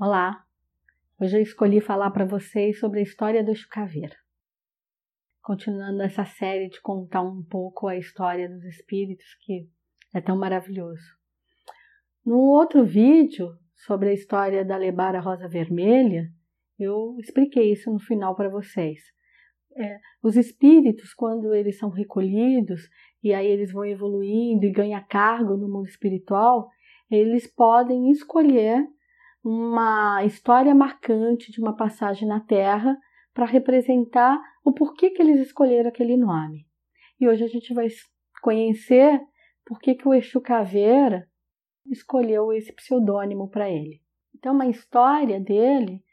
Olá! Hoje eu escolhi falar para vocês sobre a história do Chucaveira. Continuando essa série de contar um pouco a história dos espíritos, que é tão maravilhoso. No outro vídeo sobre a história da Lebara Rosa Vermelha, eu expliquei isso no final para vocês. É, os espíritos, quando eles são recolhidos e aí eles vão evoluindo e ganham cargo no mundo espiritual, eles podem escolher uma história marcante de uma passagem na Terra para representar o porquê que eles escolheram aquele nome. E hoje a gente vai conhecer por que, que o Exu Caveira escolheu esse pseudônimo para ele. Então, a história dele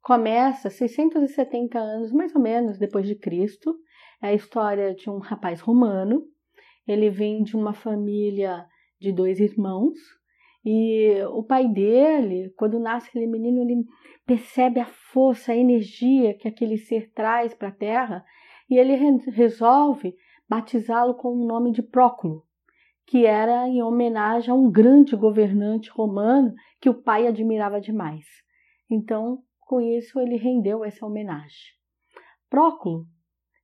começa 670 anos mais ou menos depois de Cristo. É a história de um rapaz romano. Ele vem de uma família de dois irmãos e o pai dele, quando nasce aquele menino, ele percebe a força, a energia que aquele ser traz para a terra e ele resolve batizá-lo com o nome de Próculo, que era em homenagem a um grande governante romano que o pai admirava demais. Então, com isso, ele rendeu essa homenagem. Próculo,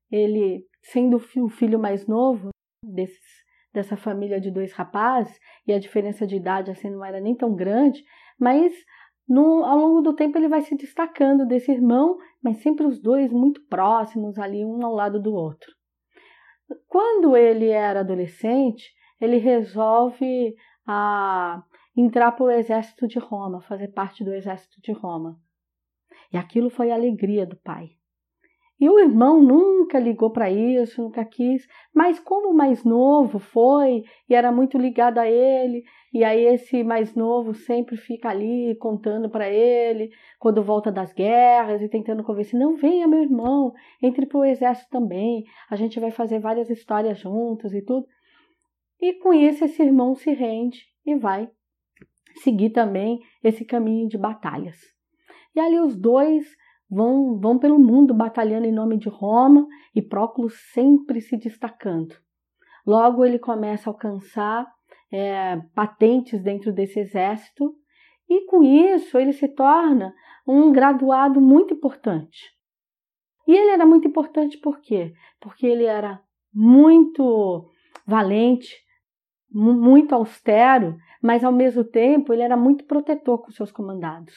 ele sendo o filho mais novo desses dessa família de dois rapazes, e a diferença de idade assim não era nem tão grande, mas no, ao longo do tempo ele vai se destacando desse irmão, mas sempre os dois muito próximos ali, um ao lado do outro. Quando ele era adolescente, ele resolve a, entrar para o exército de Roma, fazer parte do exército de Roma. E aquilo foi a alegria do pai. E o irmão nunca ligou para isso, nunca quis, mas como o mais novo foi e era muito ligado a ele, e aí esse mais novo sempre fica ali contando para ele quando volta das guerras e tentando convencer: não venha, meu irmão, entre para o exército também, a gente vai fazer várias histórias juntos e tudo. E com isso, esse irmão se rende e vai seguir também esse caminho de batalhas. E ali os dois vão, vão pelo mundo batalhando em nome de Roma e Próculo sempre se destacando. Logo ele começa a alcançar é, patentes dentro desse exército e com isso ele se torna um graduado muito importante. E ele era muito importante por quê? Porque ele era muito valente, muito austero, mas ao mesmo tempo ele era muito protetor com seus comandados.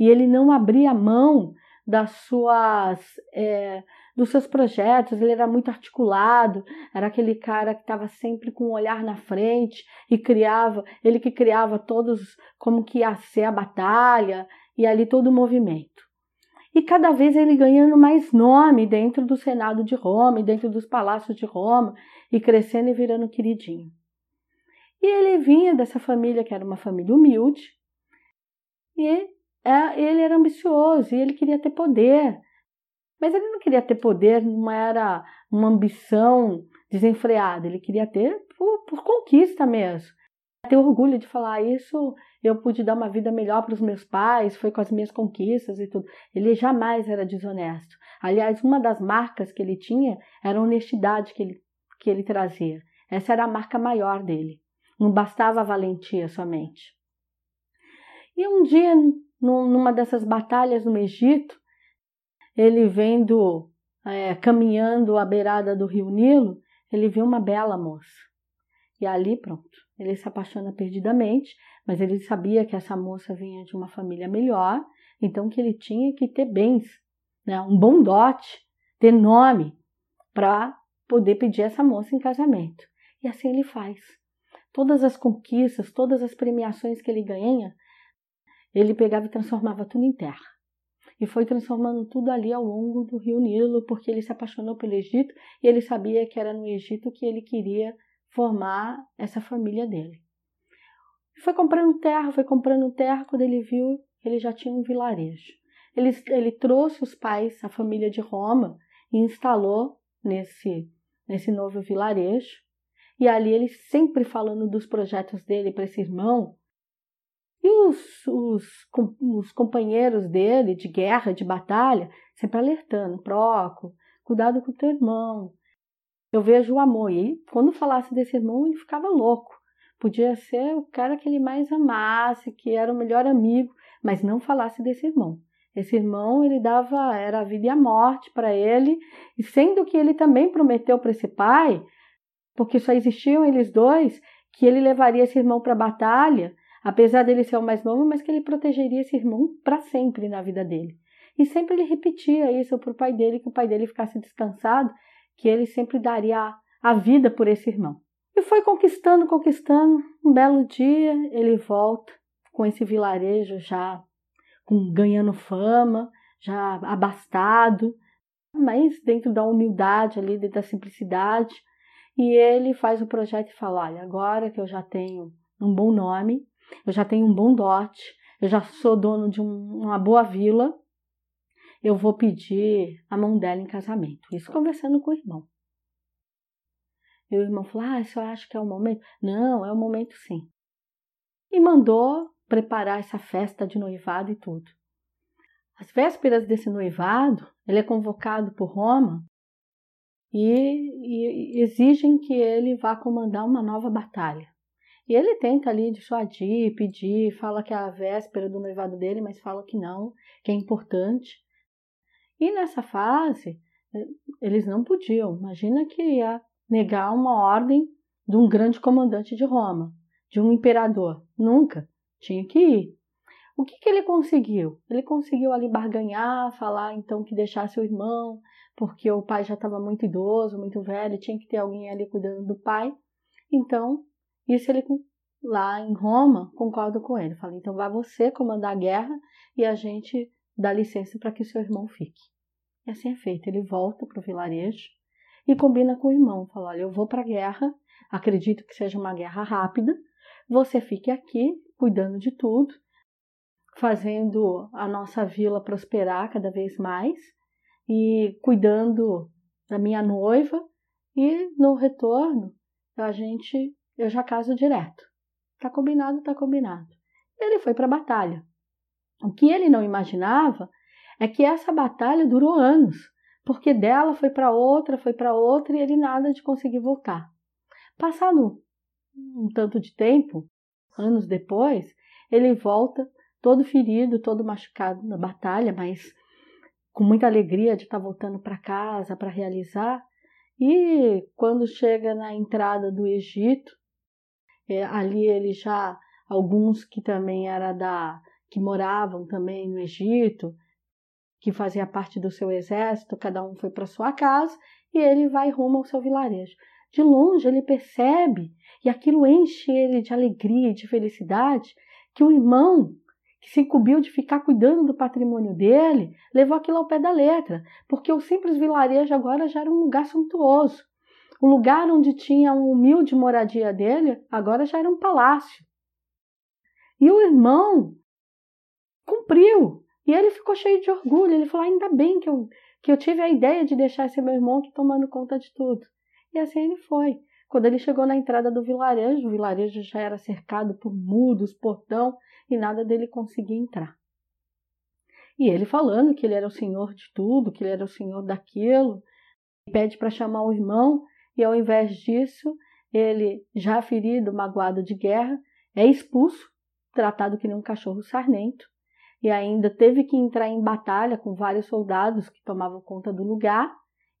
E ele não abria mão das suas é, dos seus projetos, ele era muito articulado, era aquele cara que estava sempre com o um olhar na frente e criava, ele que criava todos como que ia ser a batalha e ali todo o movimento. E cada vez ele ganhando mais nome dentro do Senado de Roma, dentro dos palácios de Roma, e crescendo e virando queridinho. E ele vinha dessa família que era uma família humilde, e ele era ambicioso e ele queria ter poder. Mas ele não queria ter poder, não era uma ambição desenfreada, ele queria ter por, por conquista mesmo. Ter orgulho de falar isso, eu pude dar uma vida melhor para os meus pais, foi com as minhas conquistas e tudo. Ele jamais era desonesto. Aliás, uma das marcas que ele tinha era a honestidade que ele, que ele trazia. Essa era a marca maior dele. Não bastava a valentia somente. E um dia, numa dessas batalhas no Egito, ele vendo, é, caminhando à beirada do rio Nilo, ele viu uma bela moça. E ali, pronto, ele se apaixona perdidamente, mas ele sabia que essa moça vinha de uma família melhor, então que ele tinha que ter bens, né, um bom dote, ter nome, para poder pedir essa moça em casamento. E assim ele faz. Todas as conquistas, todas as premiações que ele ganha, ele pegava e transformava tudo em terra. E foi transformando tudo ali ao longo do rio Nilo, porque ele se apaixonou pelo Egito e ele sabia que era no Egito que ele queria formar essa família dele. Foi comprando terra, foi comprando terra, quando ele viu, ele já tinha um vilarejo. Ele, ele trouxe os pais, a família de Roma, e instalou nesse, nesse novo vilarejo. E ali ele sempre falando dos projetos dele para esse irmão, e os, os, os companheiros dele de guerra, de batalha, sempre alertando: Proco, cuidado com teu irmão. Eu vejo o amor. E quando falasse desse irmão, ele ficava louco. Podia ser o cara que ele mais amasse, que era o melhor amigo, mas não falasse desse irmão. Esse irmão, ele dava, era a vida e a morte para ele, e sendo que ele também prometeu para esse pai, porque só existiam eles dois, que ele levaria esse irmão para a batalha, apesar dele ser o mais novo, mas que ele protegeria esse irmão para sempre na vida dele. E sempre ele repetia isso para o pai dele, que o pai dele ficasse descansado, que ele sempre daria a vida por esse irmão. E foi conquistando, conquistando. Um belo dia ele volta com esse vilarejo já com, ganhando fama, já abastado, mas dentro da humildade ali, dentro da simplicidade. E ele faz o projeto e fala: olha, agora que eu já tenho um bom nome, eu já tenho um bom dote, eu já sou dono de um, uma boa vila, eu vou pedir a mão dela em casamento. Isso conversando com o irmão. E o irmão falou: Ah, eu acho que é o momento? Não, é o momento sim. E mandou preparar essa festa de noivado e tudo. Às vésperas desse noivado, ele é convocado por Roma e, e exigem que ele vá comandar uma nova batalha. E ele tenta ali dissuadir, pedir, fala que é a véspera do noivado dele, mas fala que não, que é importante. E nessa fase, eles não podiam. Imagina que ia negar uma ordem de um grande comandante de Roma, de um imperador. Nunca. Tinha que ir. O que, que ele conseguiu? Ele conseguiu ali barganhar, falar então que deixasse o irmão, porque o pai já estava muito idoso, muito velho, tinha que ter alguém ali cuidando do pai. Então, isso ele lá em Roma, concordo com ele. Falei, então vai você comandar a guerra e a gente dá licença para que seu irmão fique. E assim é feito. Ele volta para o vilarejo e combina com o irmão. Fala: Olha, eu vou para a guerra, acredito que seja uma guerra rápida. Você fique aqui cuidando de tudo, fazendo a nossa vila prosperar cada vez mais e cuidando da minha noiva. E no retorno, a gente, eu já caso direto. Tá combinado, tá combinado. Ele foi para a batalha. O que ele não imaginava é que essa batalha durou anos, porque dela foi para outra, foi para outra e ele nada de conseguir voltar. Passado um tanto de tempo, anos depois, ele volta todo ferido, todo machucado na batalha, mas com muita alegria de estar tá voltando para casa para realizar. E quando chega na entrada do Egito, é, ali ele já alguns que também era da que moravam também no Egito, que fazia parte do seu exército, cada um foi para sua casa e ele vai rumo ao seu vilarejo. De longe ele percebe, e aquilo enche ele de alegria e de felicidade, que o irmão que se incumbiu de ficar cuidando do patrimônio dele, levou aquilo ao pé da letra, porque o simples vilarejo agora já era um lugar suntuoso. O lugar onde tinha uma humilde moradia dele, agora já era um palácio. E o irmão cumpriu, e ele ficou cheio de orgulho. Ele falou: ainda bem que eu, que eu tive a ideia de deixar esse meu irmão tomando conta de tudo. E assim ele foi. Quando ele chegou na entrada do vilarejo, o vilarejo já era cercado por muros, portão, e nada dele conseguia entrar. E ele falando que ele era o senhor de tudo, que ele era o senhor daquilo, pede para chamar o irmão, e ao invés disso, ele, já ferido, magoado de guerra, é expulso, tratado que nem um cachorro sarnento, e ainda teve que entrar em batalha com vários soldados que tomavam conta do lugar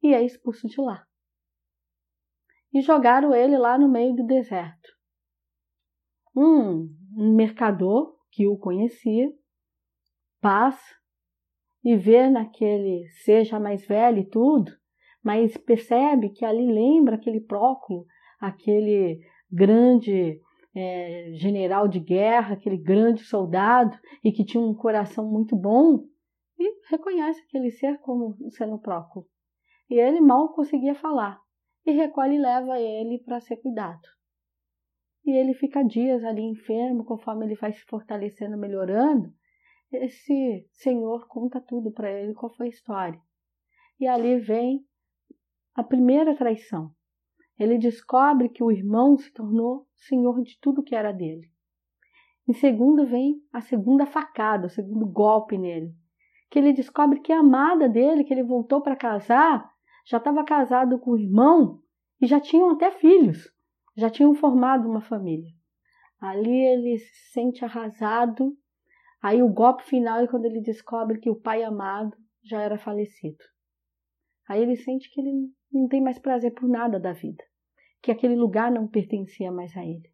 e é expulso de lá. E jogaram ele lá no meio do deserto. Um, mercador que o conhecia passa e vê naquele seja mais velho e tudo, mas percebe que ali lembra aquele Próculo, aquele grande é, general de guerra, aquele grande soldado e que tinha um coração muito bom, e reconhece aquele ser como sendo Próculo. E ele mal conseguia falar, e recolhe e leva ele para ser cuidado. E ele fica dias ali enfermo, conforme ele vai se fortalecendo, melhorando. Esse senhor conta tudo para ele, qual foi a história. E ali vem a primeira traição. Ele descobre que o irmão se tornou senhor de tudo que era dele. Em segundo vem a segunda facada, o segundo golpe nele, que ele descobre que a amada dele, que ele voltou para casar, já estava casado com o irmão e já tinham até filhos, já tinham formado uma família. Ali ele se sente arrasado, Aí o golpe final é quando ele descobre que o pai amado já era falecido. Aí ele sente que ele não tem mais prazer por nada da vida, que aquele lugar não pertencia mais a ele.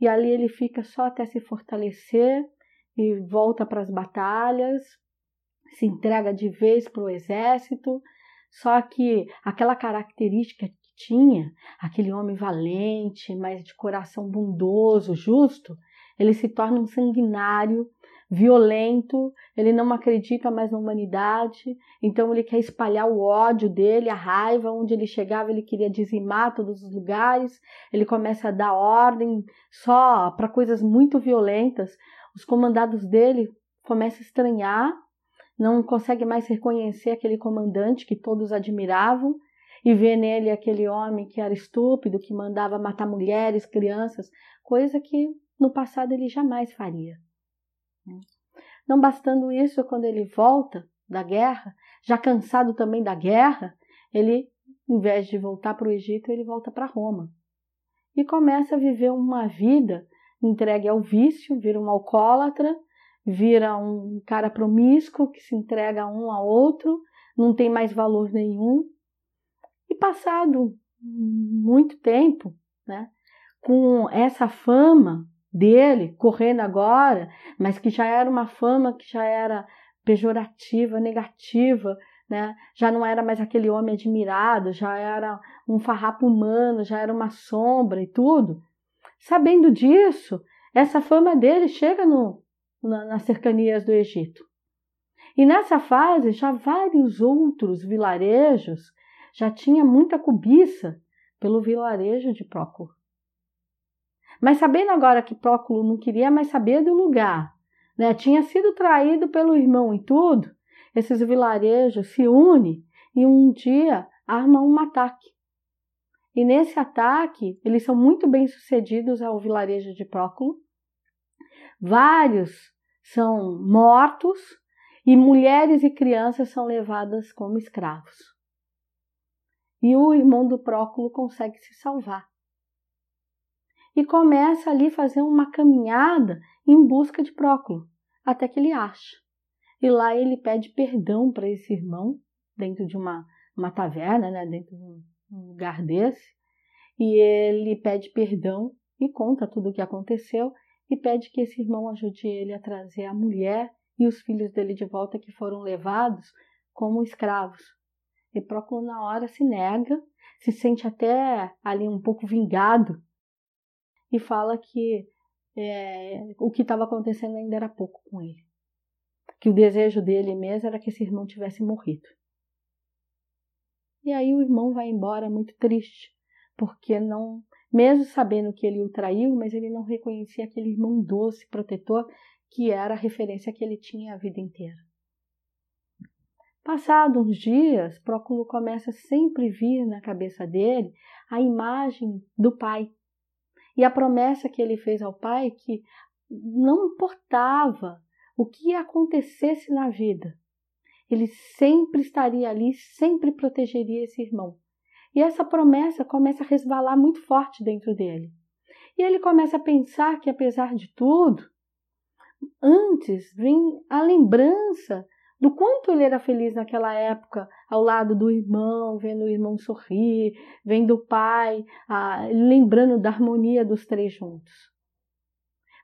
E ali ele fica só até se fortalecer e volta para as batalhas, se entrega de vez para o exército. Só que aquela característica que tinha, aquele homem valente, mas de coração bondoso, justo, ele se torna um sanguinário, violento, ele não acredita mais na humanidade, então ele quer espalhar o ódio dele, a raiva, onde ele chegava ele queria dizimar todos os lugares, ele começa a dar ordem só para coisas muito violentas. Os comandados dele começam a estranhar, não consegue mais reconhecer aquele comandante que todos admiravam e vê nele aquele homem que era estúpido, que mandava matar mulheres, crianças, coisa que no passado ele jamais faria. Não bastando isso, quando ele volta da guerra, já cansado também da guerra, ele, em vez de voltar para o Egito, ele volta para Roma. E começa a viver uma vida entregue ao vício, vira um alcoólatra, vira um cara promíscuo que se entrega um a outro, não tem mais valor nenhum. E passado muito tempo, né, com essa fama dele correndo agora, mas que já era uma fama que já era pejorativa, negativa, né? Já não era mais aquele homem admirado, já era um farrapo humano, já era uma sombra e tudo. Sabendo disso, essa fama dele chega no, na, nas cercanias do Egito. E nessa fase, já vários outros vilarejos já tinha muita cobiça pelo vilarejo de Prócoro. Mas sabendo agora que Próculo não queria mais saber do lugar, né? tinha sido traído pelo irmão e tudo, esses vilarejos se unem e um dia armam um ataque. E nesse ataque, eles são muito bem sucedidos ao vilarejo de Próculo. Vários são mortos e mulheres e crianças são levadas como escravos. E o irmão do Próculo consegue se salvar e começa ali fazer uma caminhada em busca de Próculo, até que ele acha. E lá ele pede perdão para esse irmão, dentro de uma, uma taverna, né, dentro de um lugar desse, e ele pede perdão e conta tudo o que aconteceu e pede que esse irmão ajude ele a trazer a mulher e os filhos dele de volta que foram levados como escravos. E Próculo na hora se nega, se sente até ali um pouco vingado e fala que é, o que estava acontecendo ainda era pouco com ele. Que o desejo dele mesmo era que esse irmão tivesse morrido. E aí o irmão vai embora muito triste, porque não, mesmo sabendo que ele o traiu, mas ele não reconhecia aquele irmão doce, protetor, que era a referência que ele tinha a vida inteira. Passados uns dias, Próculo começa a sempre vir na cabeça dele a imagem do pai, e a promessa que ele fez ao pai que não importava o que acontecesse na vida, ele sempre estaria ali, sempre protegeria esse irmão. E essa promessa começa a resvalar muito forte dentro dele. E ele começa a pensar que, apesar de tudo, antes vem a lembrança do quanto ele era feliz naquela época, ao lado do irmão, vendo o irmão sorrir, vendo o pai, ah, lembrando da harmonia dos três juntos.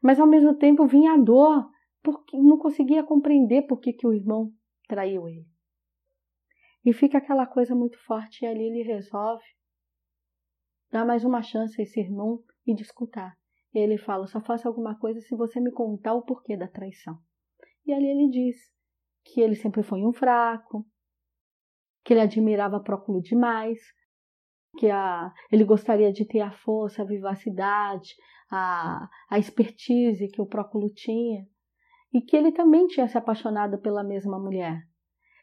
Mas ao mesmo tempo vinha a dor, porque não conseguia compreender por que, que o irmão traiu ele. E fica aquela coisa muito forte, e ali ele resolve dar mais uma chance a esse irmão e discutir. E ele fala: só faça alguma coisa se você me contar o porquê da traição. E ali ele diz: que ele sempre foi um fraco, que ele admirava Próculo demais, que a, ele gostaria de ter a força, a vivacidade, a, a expertise que o Próculo tinha, e que ele também tinha se apaixonado pela mesma mulher.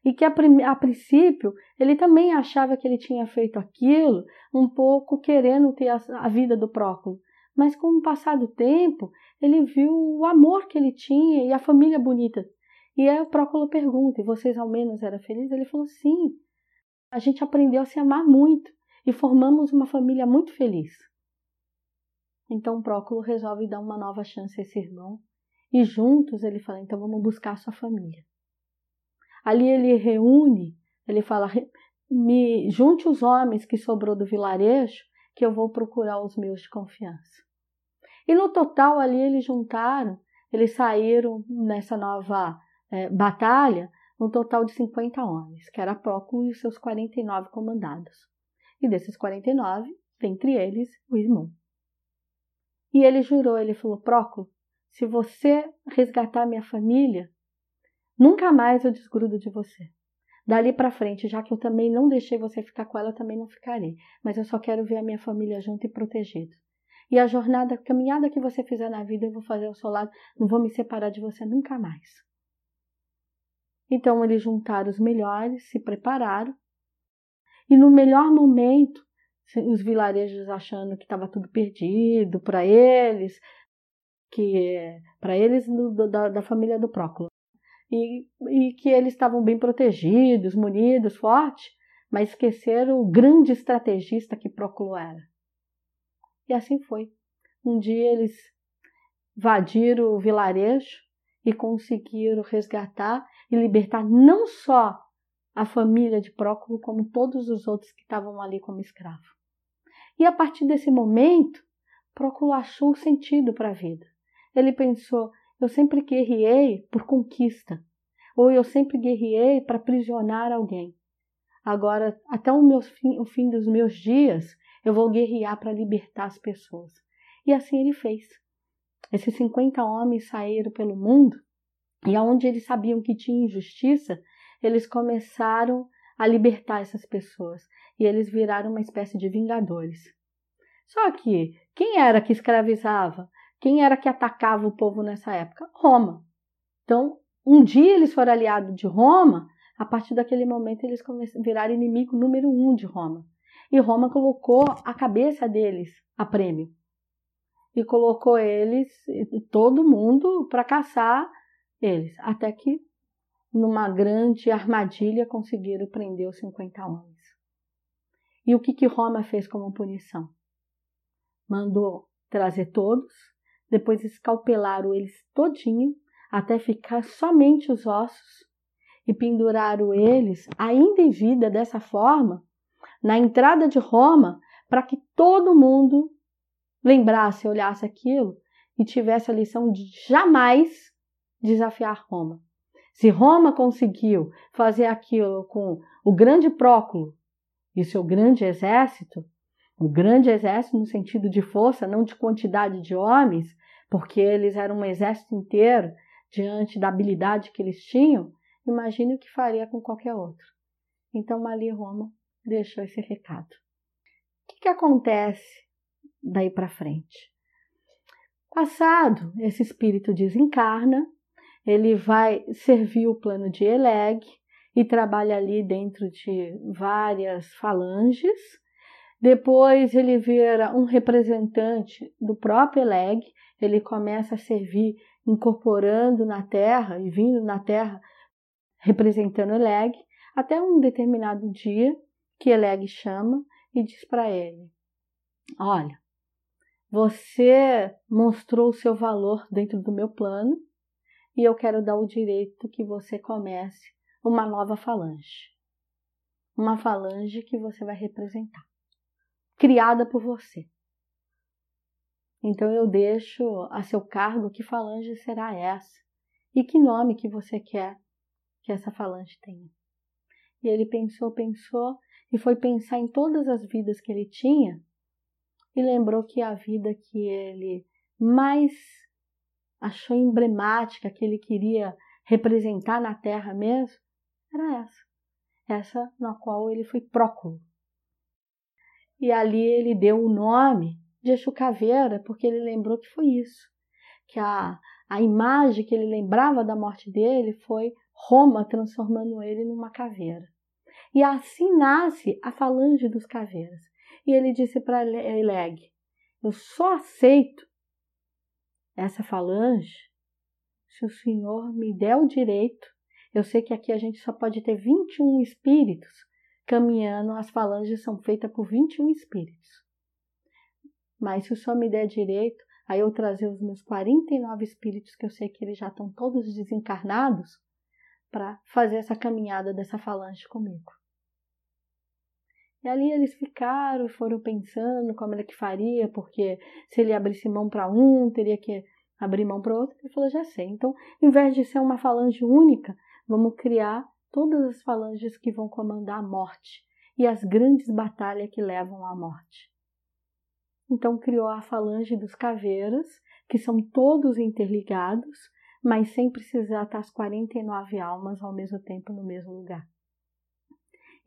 E que a, a princípio ele também achava que ele tinha feito aquilo um pouco querendo ter a, a vida do Próculo. Mas com o passar do tempo, ele viu o amor que ele tinha e a família bonita e aí o Próculo pergunta: e vocês ao menos eram felizes? Ele falou: sim. A gente aprendeu a se amar muito e formamos uma família muito feliz. Então Próculo resolve dar uma nova chance a esse irmão E juntos ele fala: então vamos buscar a sua família. Ali ele reúne, ele fala: me junte os homens que sobrou do vilarejo, que eu vou procurar os meus de confiança. E no total ali eles juntaram, eles saíram nessa nova é, batalha, um total de 50 homens, que era Próculo e seus 49 comandados. E desses 49, dentre eles, o irmão. E ele jurou, ele falou: Próculo, se você resgatar minha família, nunca mais eu desgrudo de você. Dali para frente, já que eu também não deixei você ficar com ela, eu também não ficarei. Mas eu só quero ver a minha família junto e protegida. E a jornada, a caminhada que você fizer na vida, eu vou fazer ao seu lado. Não vou me separar de você nunca mais. Então eles juntaram os melhores, se prepararam. E no melhor momento, os vilarejos achando que estava tudo perdido para eles, que para eles do, da, da, família do Próculo. E, e que eles estavam bem protegidos, munidos, fortes, mas esqueceram o grande estrategista que Próculo era. E assim foi. Um dia eles invadiram o vilarejo e conseguiram resgatar e libertar não só a família de Próculo, como todos os outros que estavam ali como escravos. E a partir desse momento, Próculo achou sentido para a vida. Ele pensou: eu sempre guerriei por conquista, ou eu sempre guerriei para aprisionar alguém. Agora, até o, fim, o fim dos meus dias, eu vou guerrear para libertar as pessoas. E assim ele fez. Esses 50 homens saíram pelo mundo e aonde eles sabiam que tinha injustiça, eles começaram a libertar essas pessoas e eles viraram uma espécie de vingadores. Só que quem era que escravizava? Quem era que atacava o povo nessa época? Roma. Então, um dia eles foram aliados de Roma, a partir daquele momento eles viraram inimigo número um de Roma. E Roma colocou a cabeça deles a prêmio. E colocou eles, todo mundo, para caçar eles. Até que, numa grande armadilha, conseguiram prender os 50 homens. E o que, que Roma fez como punição? Mandou trazer todos, depois escalpelaram eles todinho, até ficar somente os ossos, e penduraram eles, ainda em vida dessa forma, na entrada de Roma, para que todo mundo lembrasse, olhasse aquilo e tivesse a lição de jamais desafiar Roma. Se Roma conseguiu fazer aquilo com o grande Próculo e seu grande exército, o grande exército no sentido de força, não de quantidade de homens, porque eles eram um exército inteiro diante da habilidade que eles tinham, imagine o que faria com qualquer outro. Então ali Roma deixou esse recado. O que, que acontece daí para frente? Passado, esse espírito desencarna ele vai servir o plano de Eleg e trabalha ali dentro de várias falanges. Depois ele vira um representante do próprio Eleg, ele começa a servir incorporando na terra e vindo na terra representando Eleg, até um determinado dia que Eleg chama e diz para ele: Olha, você mostrou o seu valor dentro do meu plano e eu quero dar o direito que você comece uma nova falange. Uma falange que você vai representar, criada por você. Então eu deixo a seu cargo que falange será essa e que nome que você quer que essa falange tenha. E ele pensou, pensou e foi pensar em todas as vidas que ele tinha e lembrou que a vida que ele mais achou emblemática, que ele queria representar na Terra mesmo, era essa. Essa na qual ele foi próculo. E ali ele deu o nome de Exu Caveira, porque ele lembrou que foi isso. Que a, a imagem que ele lembrava da morte dele foi Roma transformando ele numa caveira. E assim nasce a falange dos caveiras. E ele disse para Eleg: Eu só aceito essa falange, se o Senhor me der o direito, eu sei que aqui a gente só pode ter 21 espíritos caminhando, as falanges são feitas por 21 espíritos. Mas se o Senhor me der direito, Aí eu trazer os meus 49 espíritos, que eu sei que eles já estão todos desencarnados, para fazer essa caminhada dessa falange comigo. E ali eles ficaram e foram pensando como era que faria, porque se ele abrisse mão para um, teria que abrir mão para outro. Ele falou: já sei. Então, em vez de ser uma falange única, vamos criar todas as falanges que vão comandar a morte e as grandes batalhas que levam à morte. Então, criou a falange dos caveiras, que são todos interligados, mas sem precisar estar as 49 almas ao mesmo tempo no mesmo lugar.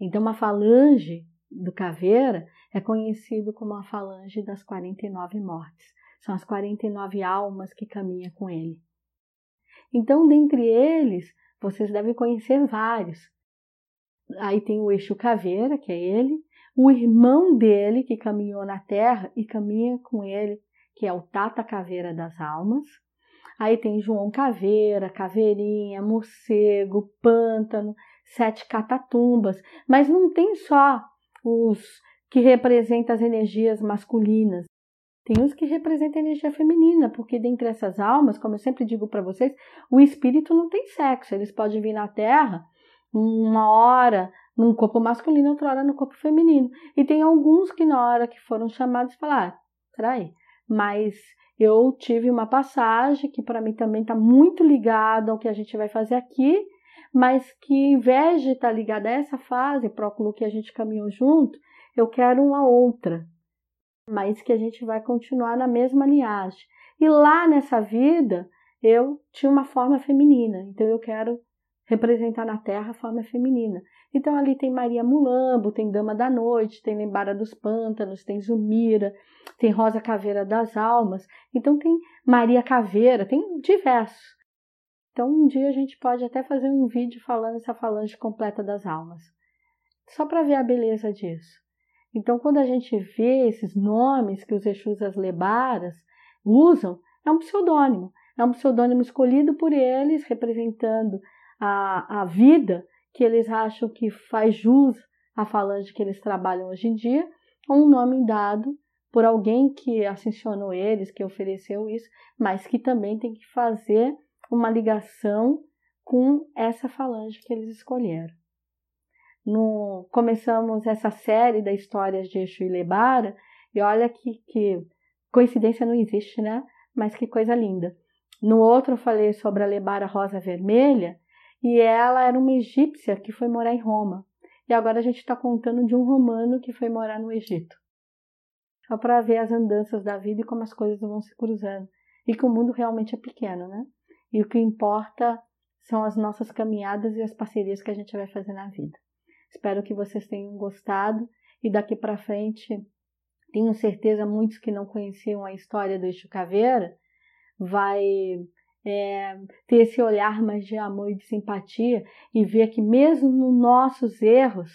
Então, uma falange do caveira é conhecido como a falange das 49 mortes. São as 49 almas que caminham com ele. Então, dentre eles, vocês devem conhecer vários. Aí tem o Eixo Caveira, que é ele, o irmão dele, que caminhou na terra e caminha com ele, que é o Tata Caveira das Almas. Aí tem João Caveira, Caveirinha, Morcego, Pântano, Sete Catatumbas. Mas não tem só os que representam as energias masculinas. Tem os que representam a energia feminina, porque dentre essas almas, como eu sempre digo para vocês, o espírito não tem sexo. Eles podem vir na Terra uma hora num corpo masculino, outra hora no corpo feminino. E tem alguns que na hora que foram chamados falaram, ah, peraí, mas eu tive uma passagem que para mim também está muito ligada ao que a gente vai fazer aqui, mas que em vez de estar tá ligada a essa fase, próculo que a gente caminhou junto, eu quero uma outra, mas que a gente vai continuar na mesma linhagem. E lá nessa vida, eu tinha uma forma feminina, então eu quero representar na Terra a forma feminina. Então ali tem Maria Mulambo, tem Dama da Noite, tem Lembara dos Pântanos, tem Zumira, tem Rosa Caveira das Almas, então tem Maria Caveira, tem diversos. Então, um dia a gente pode até fazer um vídeo falando essa falange completa das almas, só para ver a beleza disso. Então, quando a gente vê esses nomes que os Exus as Lebaras usam, é um pseudônimo. É um pseudônimo escolhido por eles, representando a, a vida que eles acham que faz jus à falange que eles trabalham hoje em dia, ou um nome dado por alguém que ascensionou eles, que ofereceu isso, mas que também tem que fazer uma ligação com essa falange que eles escolheram. No, começamos essa série da histórias de Exu e Lebara, e olha que, que coincidência não existe, né? Mas que coisa linda. No outro eu falei sobre a Lebara Rosa Vermelha, e ela era uma egípcia que foi morar em Roma. E agora a gente está contando de um romano que foi morar no Egito. Só para ver as andanças da vida e como as coisas vão se cruzando. E que o mundo realmente é pequeno, né? E o que importa são as nossas caminhadas e as parcerias que a gente vai fazer na vida. Espero que vocês tenham gostado e daqui para frente, tenho certeza muitos que não conheciam a história do Eixo Caveira vai é, ter esse olhar mais de amor e de simpatia e ver que mesmo nos nossos erros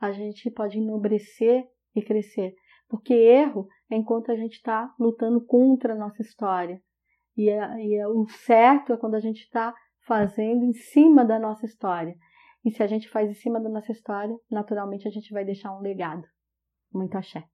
a gente pode enobrecer e crescer, porque erro é enquanto a gente está lutando contra a nossa história e, é, e é, o certo é quando a gente está fazendo em cima da nossa história. E se a gente faz em cima da nossa história, naturalmente a gente vai deixar um legado. Muito axé.